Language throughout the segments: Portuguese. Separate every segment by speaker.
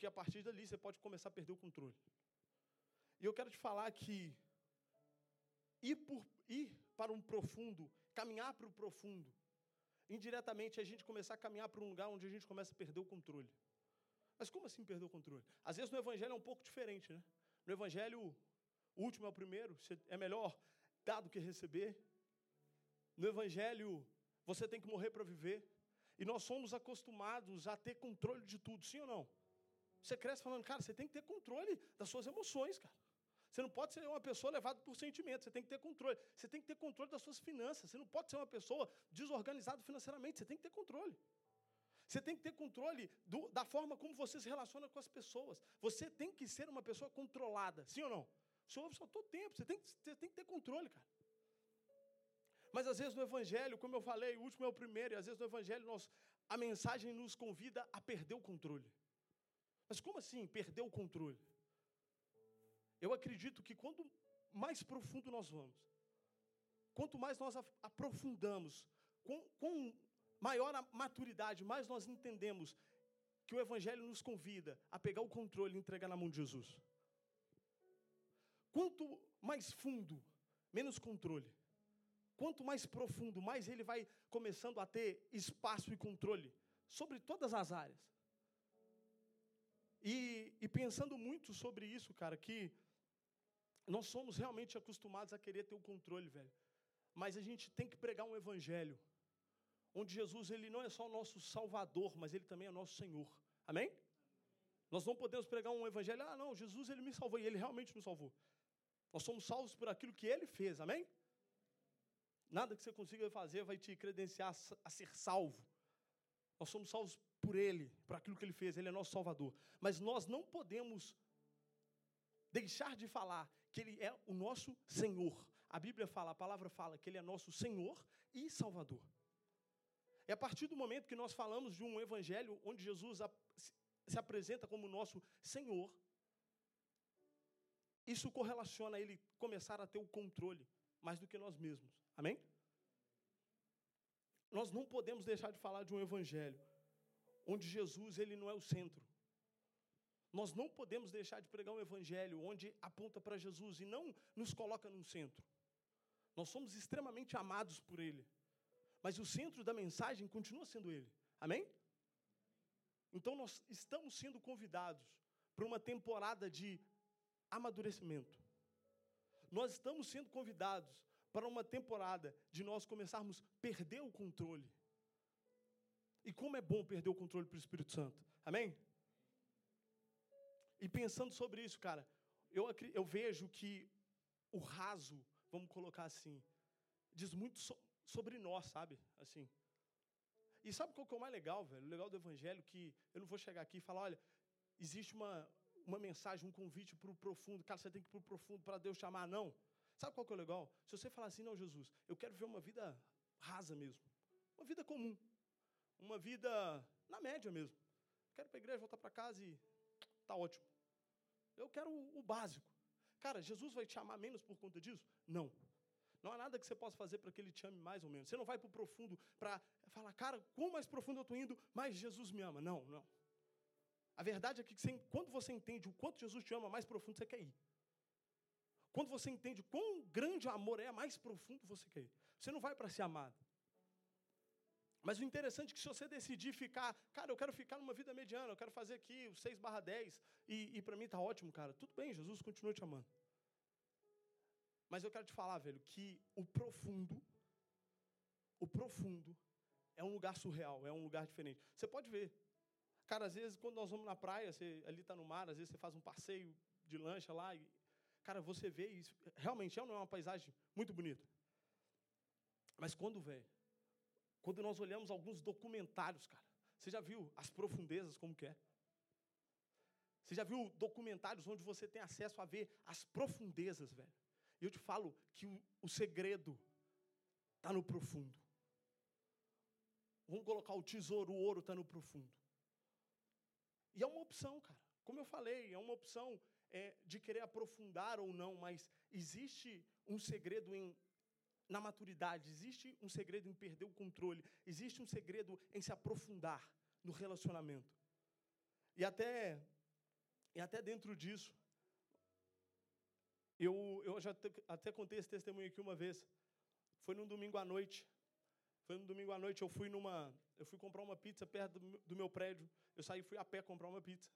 Speaker 1: Porque a partir dali você pode começar a perder o controle. E eu quero te falar que ir, por, ir para um profundo, caminhar para o profundo, indiretamente a gente começar a caminhar para um lugar onde a gente começa a perder o controle. Mas como assim perder o controle? Às vezes no Evangelho é um pouco diferente, né? No Evangelho, o último é o primeiro, é melhor dar do que receber. No Evangelho, você tem que morrer para viver. E nós somos acostumados a ter controle de tudo, sim ou não? Você cresce falando, cara, você tem que ter controle das suas emoções, cara. Você não pode ser uma pessoa levada por sentimentos, você tem que ter controle. Você tem que ter controle das suas finanças. Você não pode ser uma pessoa desorganizada financeiramente, você tem que ter controle. Você tem que ter controle do, da forma como você se relaciona com as pessoas. Você tem que ser uma pessoa controlada, sim ou não? Você ouve só todo tempo, você tem, você tem que ter controle, cara. Mas às vezes no Evangelho, como eu falei, o último é o primeiro, e às vezes no Evangelho nós, a mensagem nos convida a perder o controle. Mas como assim perder o controle? Eu acredito que quanto mais profundo nós vamos, quanto mais nós aprofundamos, com, com maior a maturidade, mais nós entendemos que o Evangelho nos convida a pegar o controle e entregar na mão de Jesus. Quanto mais fundo, menos controle. Quanto mais profundo, mais ele vai começando a ter espaço e controle sobre todas as áreas. E, e pensando muito sobre isso, cara, que nós somos realmente acostumados a querer ter o controle, velho. Mas a gente tem que pregar um evangelho onde Jesus ele não é só o nosso Salvador, mas ele também é nosso Senhor. Amém? Nós não podemos pregar um evangelho, ah, não, Jesus ele me salvou e ele realmente nos salvou. Nós somos salvos por aquilo que ele fez. Amém? Nada que você consiga fazer vai te credenciar a ser salvo. Nós somos salvos por ele, por aquilo que ele fez, ele é nosso Salvador. Mas nós não podemos deixar de falar que ele é o nosso Senhor. A Bíblia fala, a palavra fala que ele é nosso Senhor e Salvador. É a partir do momento que nós falamos de um evangelho onde Jesus se apresenta como nosso Senhor, isso correlaciona a ele começar a ter o controle mais do que nós mesmos. Amém? Nós não podemos deixar de falar de um evangelho onde Jesus ele não é o centro. Nós não podemos deixar de pregar um evangelho onde aponta para Jesus e não nos coloca no centro. Nós somos extremamente amados por ele mas o centro da mensagem continua sendo Ele. Amém? Então nós estamos sendo convidados para uma temporada de amadurecimento. Nós estamos sendo convidados para uma temporada de nós começarmos a perder o controle. E como é bom perder o controle para o Espírito Santo. Amém? E pensando sobre isso, cara, eu, eu vejo que o raso, vamos colocar assim, diz muito so, sobre nós, sabe? Assim. E sabe qual que é o mais legal, velho? O legal do evangelho que eu não vou chegar aqui e falar, olha, existe uma, uma mensagem, um convite para o profundo. Cara, você tem que ir para o profundo para Deus chamar. Não. Sabe qual que é o legal? Se você falar assim, não, Jesus, eu quero ver uma vida rasa mesmo. Uma vida comum. Uma vida na média mesmo. Quero ir para a igreja, voltar para casa e tá ótimo. Eu quero o, básico. Cara, Jesus vai te amar menos por conta disso? Não. Não há nada que você possa fazer para que ele te ame mais ou menos. Você não vai para o profundo para falar, cara, quanto mais profundo eu estou indo, mais Jesus me ama. Não, não. A verdade é que você, quando você entende o quanto Jesus te ama, mais profundo você quer ir. Quando você entende quão grande o amor é, mais profundo você quer ir. Você não vai para ser amado. Mas o interessante é que se você decidir ficar, cara, eu quero ficar numa vida mediana, eu quero fazer aqui o 6 barra 10, e, e para mim está ótimo, cara. Tudo bem, Jesus continua te amando. Mas eu quero te falar, velho, que o profundo, o profundo é um lugar surreal, é um lugar diferente. Você pode ver. Cara, às vezes quando nós vamos na praia, você ali está no mar, às vezes você faz um passeio de lancha lá e cara, você vê isso, realmente é, é uma paisagem muito bonita. Mas quando, velho, quando nós olhamos alguns documentários, cara, você já viu as profundezas como que é? Você já viu documentários onde você tem acesso a ver as profundezas, velho? E eu te falo que o, segredo está no profundo. Vamos colocar o tesouro, o ouro está no profundo. E é uma opção, cara. Como eu falei, é uma opção é, de querer aprofundar ou não, mas existe um segredo em, na maturidade, existe um segredo em perder o controle, existe um segredo em se aprofundar no relacionamento. E até E até dentro disso, eu, eu já te, até contei esse testemunho aqui uma vez. Foi num domingo à noite. Foi num domingo à noite, eu fui numa. Eu fui comprar uma pizza perto do, meu prédio. Eu saí fui a pé comprar uma pizza.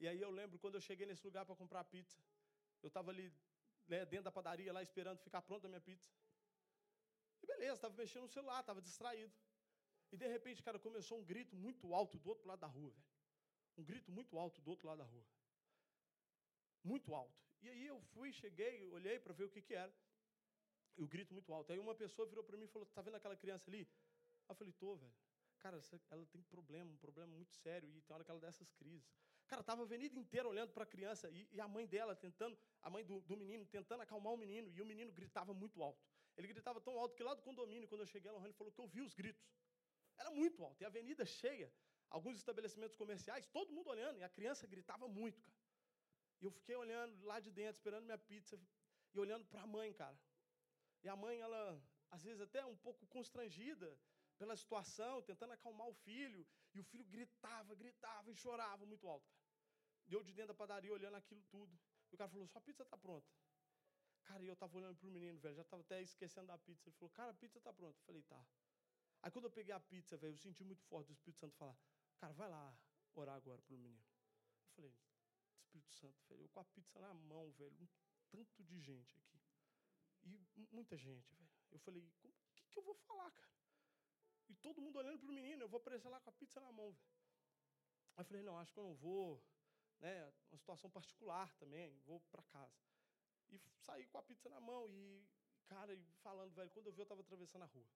Speaker 1: E aí eu lembro quando eu cheguei nesse lugar para comprar a pizza. Eu estava ali né, dentro da padaria lá esperando ficar pronta a minha pizza. E beleza, estava mexendo no celular, estava distraído. E de repente, cara, começou um grito muito alto do outro lado da rua, velho. Um grito muito alto do outro lado da rua. Muito alto. E aí eu fui, cheguei, olhei para ver o que, que era. E o grito muito alto. Aí uma pessoa virou para mim e falou: Tá vendo aquela criança ali? eu falei: Tô, velho. Cara, ela tem problema, um problema muito sério. E tem hora que ela dá essas crises. Cara, tava a avenida inteira olhando para a criança e, e, a mãe dela tentando, a mãe do, do, menino, tentando acalmar o menino. E o menino gritava muito alto. Ele gritava tão alto que lá do condomínio, quando eu cheguei, a Lohane falou que eu vi os gritos. Era muito alto. E a avenida cheia, alguns estabelecimentos comerciais, todo mundo olhando. E a criança gritava muito, cara. E eu fiquei olhando lá de dentro, esperando minha pizza, e olhando para a mãe, cara. E a mãe, ela, às vezes, até um pouco constrangida pela situação, tentando acalmar o filho. E o filho gritava, gritava e chorava muito alto, cara. E eu de dentro da padaria olhando aquilo tudo. E o cara falou: Sua pizza está pronta. Cara, e eu estava olhando para o menino, velho, já estava até esquecendo da pizza. Ele falou: Cara, a pizza está pronta. Eu falei: Tá. Aí quando eu peguei a pizza, velho, eu senti muito forte o Espírito Santo falar: Cara, vai lá orar agora para o menino. Eu falei: Espírito Santo, velho. Eu com a pizza na mão, velho. Um tanto de gente aqui. E muita gente, velho. Eu falei, o que, que eu vou falar, cara? E todo mundo olhando para o menino, eu vou aparecer lá com a pizza na mão, velho. Aí eu falei, não, acho que eu não vou, né? Uma situação particular também, vou para casa. E saí com a pizza na mão e, cara, falando, velho, quando eu vi, eu estava atravessando a rua.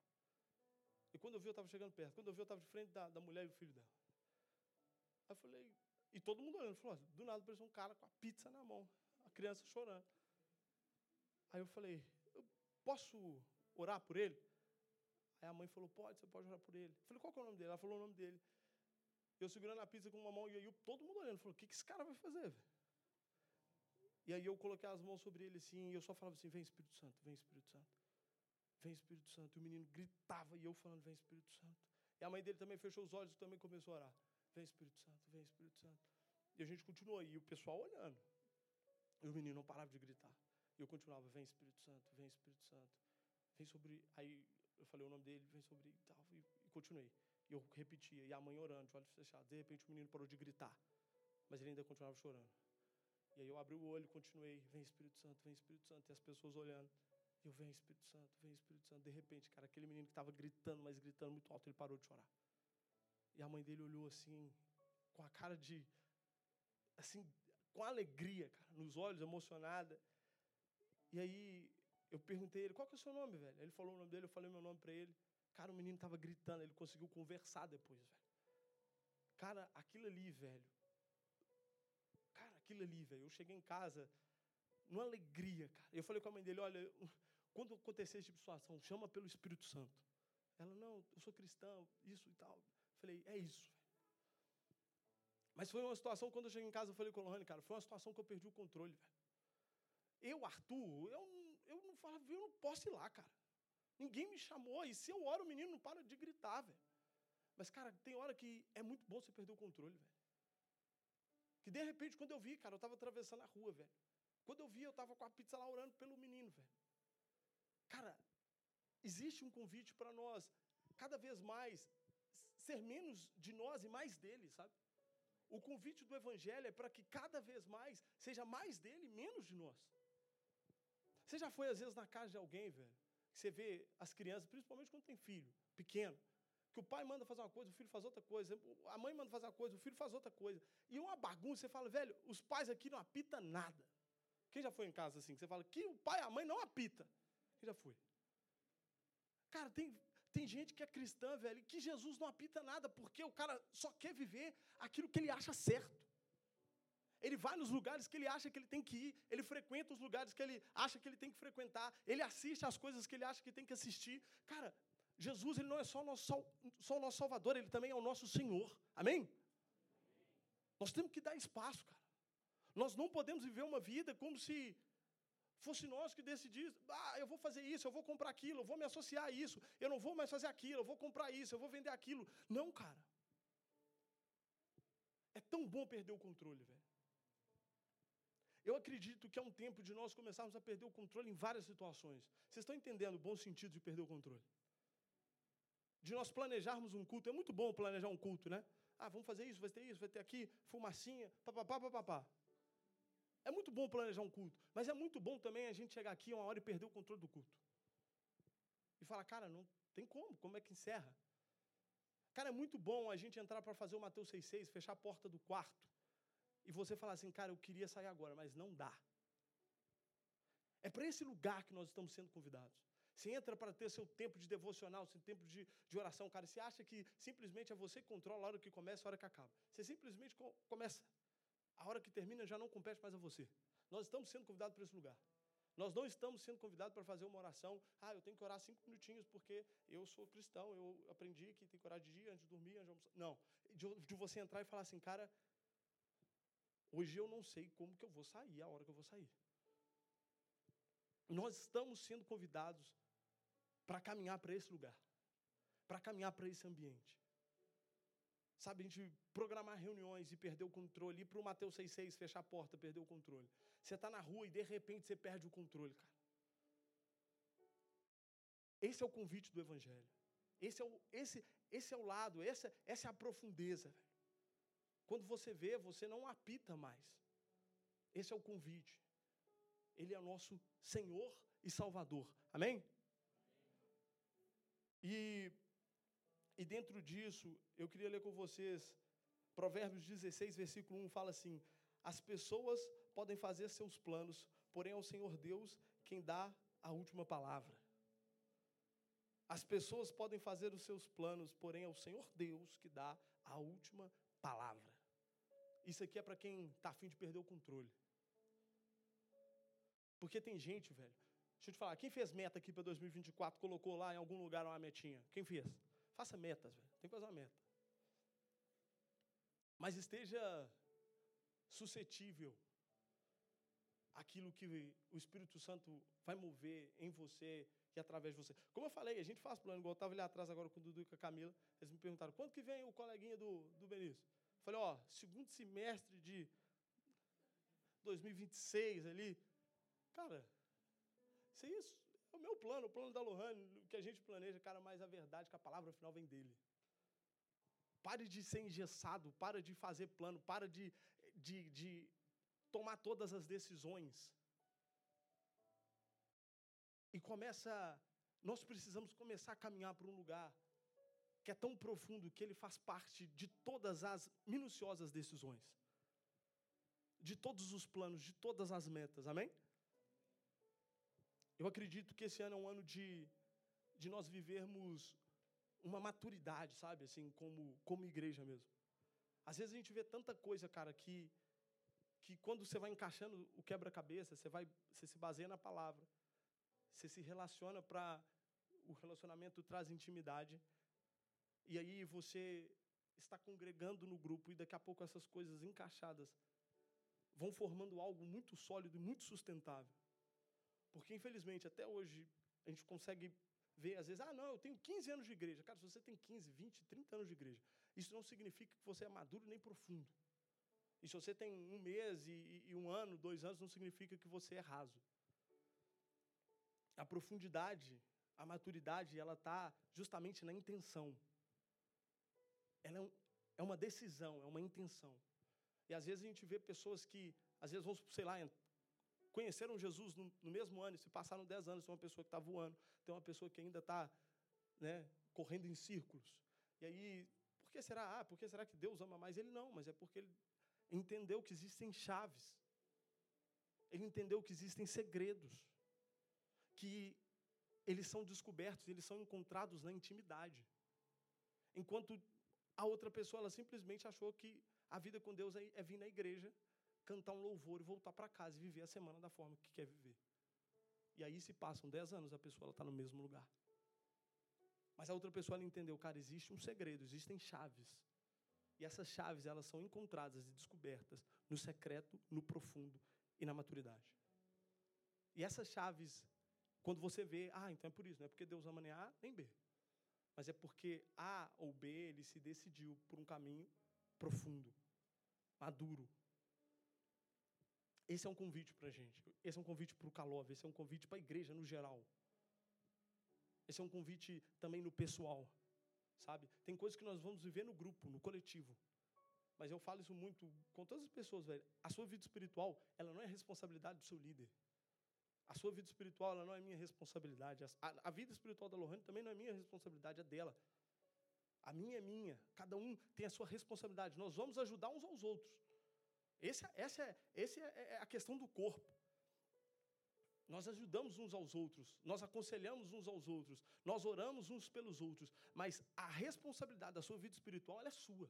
Speaker 1: E quando eu vi, eu estava chegando perto. Quando eu vi, eu estava de frente da, da mulher e do filho dela. Aí eu falei, e todo mundo olhando, falou, do nada apareceu um cara com a pizza na mão, a criança chorando. Aí eu falei, eu posso orar por ele? Aí a mãe falou, pode, você pode orar por ele. Eu falei, qual é o nome dele? Ela falou o nome dele. Eu segurando a pizza com uma mão e aí todo mundo olhando, falou, o que, que esse cara vai fazer? Véio? E aí eu coloquei as mãos sobre ele assim, e eu só falava assim, vem Espírito Santo, vem Espírito Santo. Vem Espírito Santo. E o menino gritava e eu falando, vem Espírito Santo. E a mãe dele também fechou os olhos e também começou a orar. Vem Espírito Santo, vem Espírito Santo. E a gente continuou aí, o pessoal olhando. E o menino não parava de gritar. E eu continuava, vem Espírito Santo, vem Espírito Santo. Vem sobre. Aí eu falei o nome dele, vem sobre e tal. E, e continuei. E eu repetia. E a mãe orando, de olhos fechados. De repente o menino parou de gritar. Mas ele ainda continuava chorando. E aí eu abri o olho continuei, vem Espírito Santo, vem Espírito Santo. E as pessoas olhando. E eu, vem Espírito Santo, vem Espírito Santo. De repente, cara, aquele menino que estava gritando, mas gritando muito alto, ele parou de chorar. E a mãe dele olhou assim, com a cara de. Assim, com alegria, cara, nos olhos, emocionada. E aí eu perguntei ele, qual que é o seu nome, velho? Ele falou o nome dele, eu falei meu nome para ele. Cara, o menino estava gritando, ele conseguiu conversar depois, velho. Cara, aquilo ali, velho. Aquilo ali, velho. Eu cheguei em casa numa alegria, cara. Eu falei com a mãe dele, olha, quando acontecer esse tipo de situação, chama pelo Espírito Santo. Ela, não, eu sou cristão, isso e tal. Falei, é isso. Mas foi uma situação, quando eu cheguei em casa, eu falei com o Lohane, cara, foi uma situação que eu perdi o controle, velho. Eu, Arthur, eu, eu não eu não posso ir lá, cara. Ninguém me chamou, e se eu oro, o menino não para de gritar, velho. Mas, cara, tem hora que é muito bom você perder o controle, velho. Que de repente, quando eu vi, cara, eu estava atravessando a rua, velho. Quando eu vi, eu estava com a pizza lá orando pelo menino, velho. Cara, existe um convite para nós, cada vez mais, ser menos de nós e mais dele, sabe? O convite do Evangelho é para que cada vez mais seja mais dele e menos de nós. Você já foi, às vezes, na casa de alguém, velho, que você vê as crianças, principalmente quando tem filho, pequeno, que o pai manda fazer uma coisa, o filho faz outra coisa, a mãe manda fazer uma coisa, o filho faz outra coisa. E uma bagunça, você fala, velho, os pais aqui não apitam nada. Quem já foi em casa assim? Você fala que o pai e a mãe não apita. Quem já foi? Cara, tem, tem gente que é cristã, velho, que Jesus não apita nada, porque o cara só quer viver aquilo que ele acha certo. Ele vai nos lugares que ele acha que ele tem que ir, ele frequenta os lugares que ele acha que ele tem que frequentar, ele assiste às coisas que ele acha que tem que assistir. Cara, Jesus ele não é só o nosso, só o nosso Salvador, ele também é o nosso Senhor. Amém? Nós temos que dar espaço, cara. Nós não podemos viver uma vida como se fosse nós que decidíssemos, ah, eu vou fazer isso, eu vou comprar aquilo, eu vou me associar a isso, eu não vou mais fazer aquilo, eu vou comprar isso, eu vou vender aquilo. Não, cara. É tão bom perder o controle, velho. Eu acredito que é um tempo de nós começarmos a perder o controle em várias situações. Vocês estão entendendo o bom sentido de perder o controle? De nós planejarmos um culto. É muito bom planejar um culto, né? Ah, vamos fazer isso, vai ter isso, vai ter aqui, fumacinha, papapá, papapá. É muito bom planejar um culto, mas é muito bom também a gente chegar aqui uma hora e perder o controle do culto. E falar, cara, não tem como, como é que encerra? Cara, é muito bom a gente entrar para fazer o Mateus 6,6, fechar a porta do quarto, e você falar assim, cara, eu queria sair agora, mas não dá. É para esse lugar que nós estamos sendo convidados. Você entra para ter seu tempo de devocional, seu tempo de, de oração, cara. Você acha que simplesmente é você que controla a hora que começa, a hora que acaba. Você simplesmente começa. A hora que termina já não compete mais a você. Nós estamos sendo convidados para esse lugar. Nós não estamos sendo convidados para fazer uma oração. Ah, eu tenho que orar cinco minutinhos porque eu sou cristão, eu aprendi que tem que orar de dia, antes de dormir, antes de almoçar. Não. De, de você entrar e falar assim, cara, hoje eu não sei como que eu vou sair, a hora que eu vou sair. Nós estamos sendo convidados para caminhar para esse lugar, para caminhar para esse ambiente. Sabe, a gente programar reuniões e perder o controle, ir para o Mateus 6,6, fechar a porta, perder o controle. Você está na rua e de repente você perde o controle, cara. Esse é o convite do Evangelho. Esse é o, esse, esse é o lado, essa, essa é a profundeza. Quando você vê, você não apita mais. Esse é o convite. Ele é o nosso Senhor e Salvador. Amém? E, e dentro disso, eu queria ler com vocês Provérbios 16, versículo 1 fala assim: As pessoas podem fazer seus planos, porém é o Senhor Deus quem dá a última palavra. As pessoas podem fazer os seus planos, porém é o Senhor Deus que dá a última palavra. Isso aqui é para quem está afim de perder o controle. Porque tem gente, velho, Deixa eu te falar, quem fez meta aqui para 2024, colocou lá em algum lugar uma metinha? Quem fez? Faça metas, velho. Tem que fazer uma meta. Mas esteja suscetível àquilo que o Espírito Santo vai mover em você e através de você. Como eu falei, a gente faz plano, igual eu estava ali atrás agora com o Dudu e com a Camila, eles me perguntaram, quando que vem o coleguinha do, do Benício? Eu falei, ó, segundo semestre de 2026 ali. Cara, é isso é o meu plano, o plano da Lohane, o que a gente planeja, cara, mas a verdade é que a palavra final vem dele. Pare de ser engessado, para de fazer plano, para de, de, de tomar todas as decisões. E começa, nós precisamos começar a caminhar para um lugar que é tão profundo que ele faz parte de todas as minuciosas decisões, de todos os planos, de todas as metas, amém? Eu acredito que esse ano é um ano de, de nós vivermos uma maturidade, sabe? Assim, como, como igreja mesmo. Às vezes a gente vê tanta coisa, cara, que, que quando você vai encaixando o quebra-cabeça, você, vai, você se baseia na palavra. Você se relaciona para. O relacionamento traz intimidade. E aí você está congregando no grupo e daqui a pouco essas coisas encaixadas vão formando algo muito sólido e muito sustentável. Porque, infelizmente, até hoje, a gente consegue ver, às vezes, ah, não, eu tenho 15 anos de igreja. Cara, se você tem 15, 20, 30 anos de igreja, isso não significa que você é maduro nem profundo. E se você tem um mês e, e um ano, dois anos, não significa que você é raso. A profundidade, a maturidade, ela está justamente na intenção. Ela é, um, é uma decisão, é uma intenção. E às vezes a gente vê pessoas que, às vezes, vão, sei lá, conheceram Jesus no, no mesmo ano, se passaram 10 anos, tem uma pessoa que está voando, tem uma pessoa que ainda está né, correndo em círculos. E aí, por que será? Ah, por que será que Deus ama mais ele? Não, mas é porque ele entendeu que existem chaves. Ele entendeu que existem segredos. Que eles são descobertos, eles são encontrados na intimidade. Enquanto a outra pessoa, ela simplesmente achou que a vida com Deus é, é vir na igreja cantar um louvor e voltar para casa e viver a semana da forma que quer viver. E aí se passam 10 anos, a pessoa está no mesmo lugar. Mas a outra pessoa ela entendeu, cara, existe um segredo, existem chaves. E essas chaves, elas são encontradas e descobertas no secreto, no profundo e na maturidade. E essas chaves, quando você vê, ah, então é por isso, não é porque Deus ama nem A nem B. Mas é porque A ou B, ele se decidiu por um caminho profundo, maduro, Esse é um convite para a gente. Esse é um convite para o Calov. Esse é um convite para a igreja no geral. Esse é um convite também no pessoal. Sabe? Tem coisas que nós vamos viver no grupo, no coletivo. Mas eu falo isso muito com todas as pessoas, velho. A sua vida espiritual, ela não é responsabilidade do seu líder. A sua vida espiritual, ela não é minha responsabilidade. A, a vida espiritual da Lohane também não é minha responsabilidade, é dela. A minha é minha. Cada um tem a sua responsabilidade. Nós vamos ajudar uns aos outros. Essa é, esse é, é a questão do corpo. Nós ajudamos uns aos outros, nós aconselhamos uns aos outros, nós oramos uns pelos outros, mas a responsabilidade da sua vida espiritual é sua.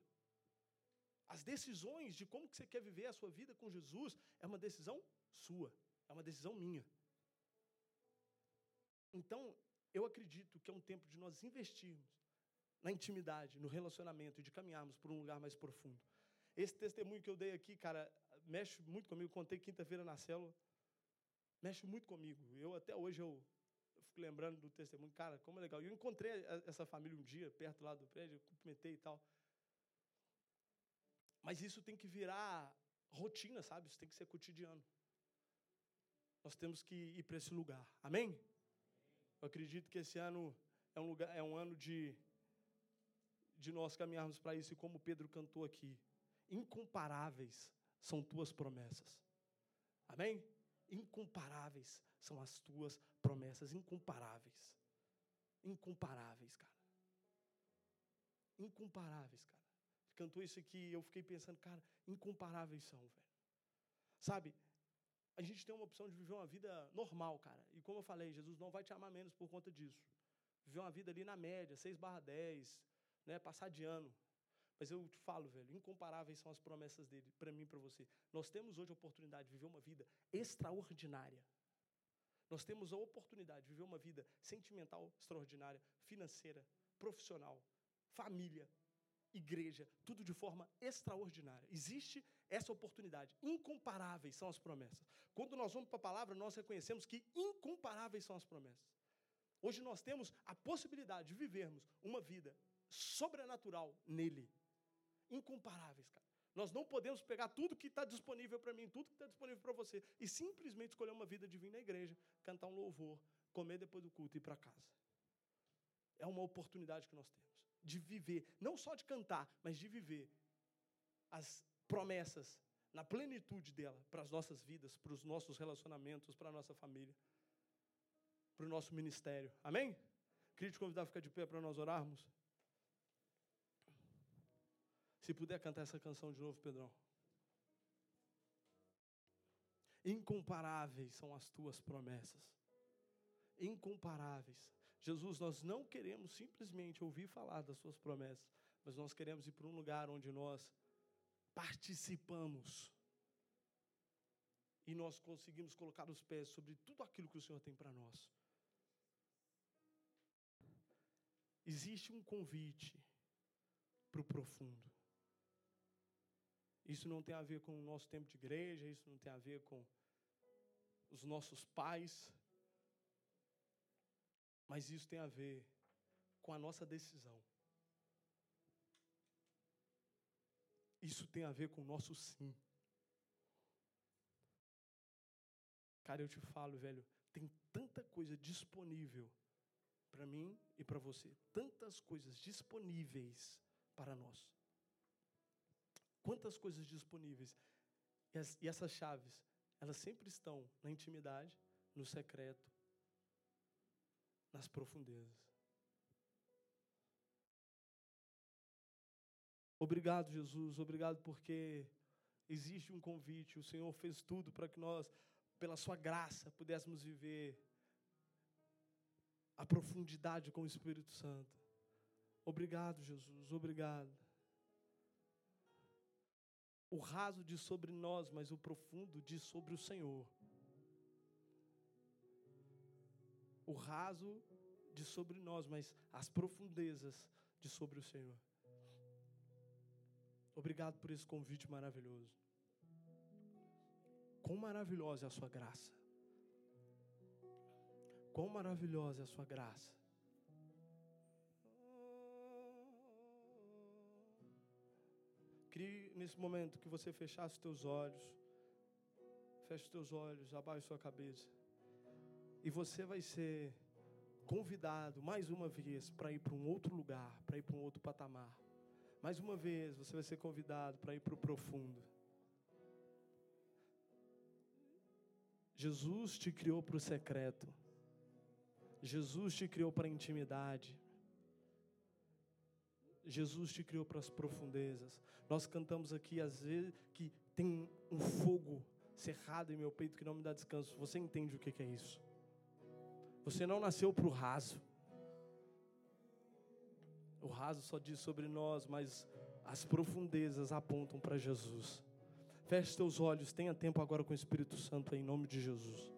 Speaker 1: As decisões de como que você quer viver a sua vida com Jesus é uma decisão sua, é uma decisão minha. Então, eu acredito que é um tempo de nós investirmos na intimidade, no relacionamento e de caminharmos por um lugar mais profundo. Esse testemunho que eu dei aqui, cara, mexe muito comigo. Contei quinta-feira na célula. Mexe muito comigo. Eu até hoje eu, fico lembrando do testemunho. Cara, como é legal. Eu encontrei essa família um dia, perto lá do prédio, cumprimentei e tal. Mas isso tem que virar rotina, sabe? Isso tem que ser cotidiano. Nós temos que ir para esse lugar. Amém? Eu acredito que esse ano é um, lugar, é um ano de, de nós caminharmos para isso, e como Pedro cantou aqui, incomparáveis são tuas promessas. Amém? Incomparáveis são as tuas promessas, incomparáveis. Incomparáveis, cara. Incomparáveis, cara. Cantou isso aqui eu fiquei pensando, cara, incomparáveis são, velho. Sabe, a gente tem uma opção de viver uma vida normal, cara. E como eu falei, Jesus não vai te amar menos por conta disso. Viver uma vida ali na média, 6 barra 10, né, passar de ano. Mas eu te falo, velho, incomparáveis são as promessas dele para mim e para você. Nós temos hoje a oportunidade de viver uma vida extraordinária. Nós temos a oportunidade de viver uma vida sentimental extraordinária, financeira, profissional, família, igreja, tudo de forma extraordinária. Existe essa oportunidade. Incomparáveis são as promessas. Quando nós vamos para a palavra, nós reconhecemos que incomparáveis são as promessas. Hoje nós temos a possibilidade de vivermos uma vida sobrenatural nele. Incomparáveis, cara. Nós não podemos pegar tudo que está disponível para mim, tudo que está disponível para você, e simplesmente escolher uma vida divina na igreja, cantar um louvor, comer depois do culto e ir para casa. É uma oportunidade que nós temos de viver, não só de cantar, mas de viver as promessas na plenitude dela para as nossas vidas, para os nossos relacionamentos, para a nossa família, para o nosso ministério. Amém? Queria te convidar a ficar de pé para nós orarmos. Se puder cantar essa canção de novo, Pedrão. Incomparáveis são as tuas promessas. Incomparáveis. Jesus, nós não queremos simplesmente ouvir falar das suas promessas, mas nós queremos ir para um lugar onde nós participamos e nós conseguimos colocar os pés sobre tudo aquilo que o Senhor tem para nós. Existe um convite para o profundo. Isso não tem a ver com o nosso tempo de igreja, isso não tem a ver com os nossos pais, mas isso tem a ver com a nossa decisão. Isso tem a ver com o nosso sim. Cara, eu te falo, velho, tem tanta coisa disponível para mim e para você. Tantas coisas disponíveis para nós. Quantas coisas disponíveis. E, essas chaves, elas sempre estão na intimidade, no secreto, nas profundezas. Obrigado, Jesus, obrigado porque existe um convite. O Senhor fez tudo para que nós, pela Sua graça, pudéssemos viver a profundidade com o Espírito Santo. Obrigado, Jesus, obrigado. O raso diz sobre nós, mas o profundo diz sobre o Senhor. O raso de sobre nós, mas as profundezas de sobre o Senhor. Obrigado por esse convite maravilhoso. Quão maravilhosa é a sua graça. Quão maravilhosa é a sua graça. Queria nesse momento que você fechasse os teus olhos, Feche teus olhos, abaixe sua cabeça. E você vai ser convidado mais uma vez para ir para um outro lugar, para ir para um outro patamar. Mais uma vez você vai ser convidado para ir para o profundo. Jesus te criou para o secreto. Jesus te criou para a intimidade. Jesus te criou para as profundezas. Nós cantamos aqui às vezes que tem um fogo cerrado em meu peito que não me dá descanso. Você entende o que é isso? Você não nasceu para o raso. O raso só diz sobre nós, mas as profundezas apontam para Jesus. Feche teus olhos, tenha tempo agora com o Espírito Santo em nome de Jesus.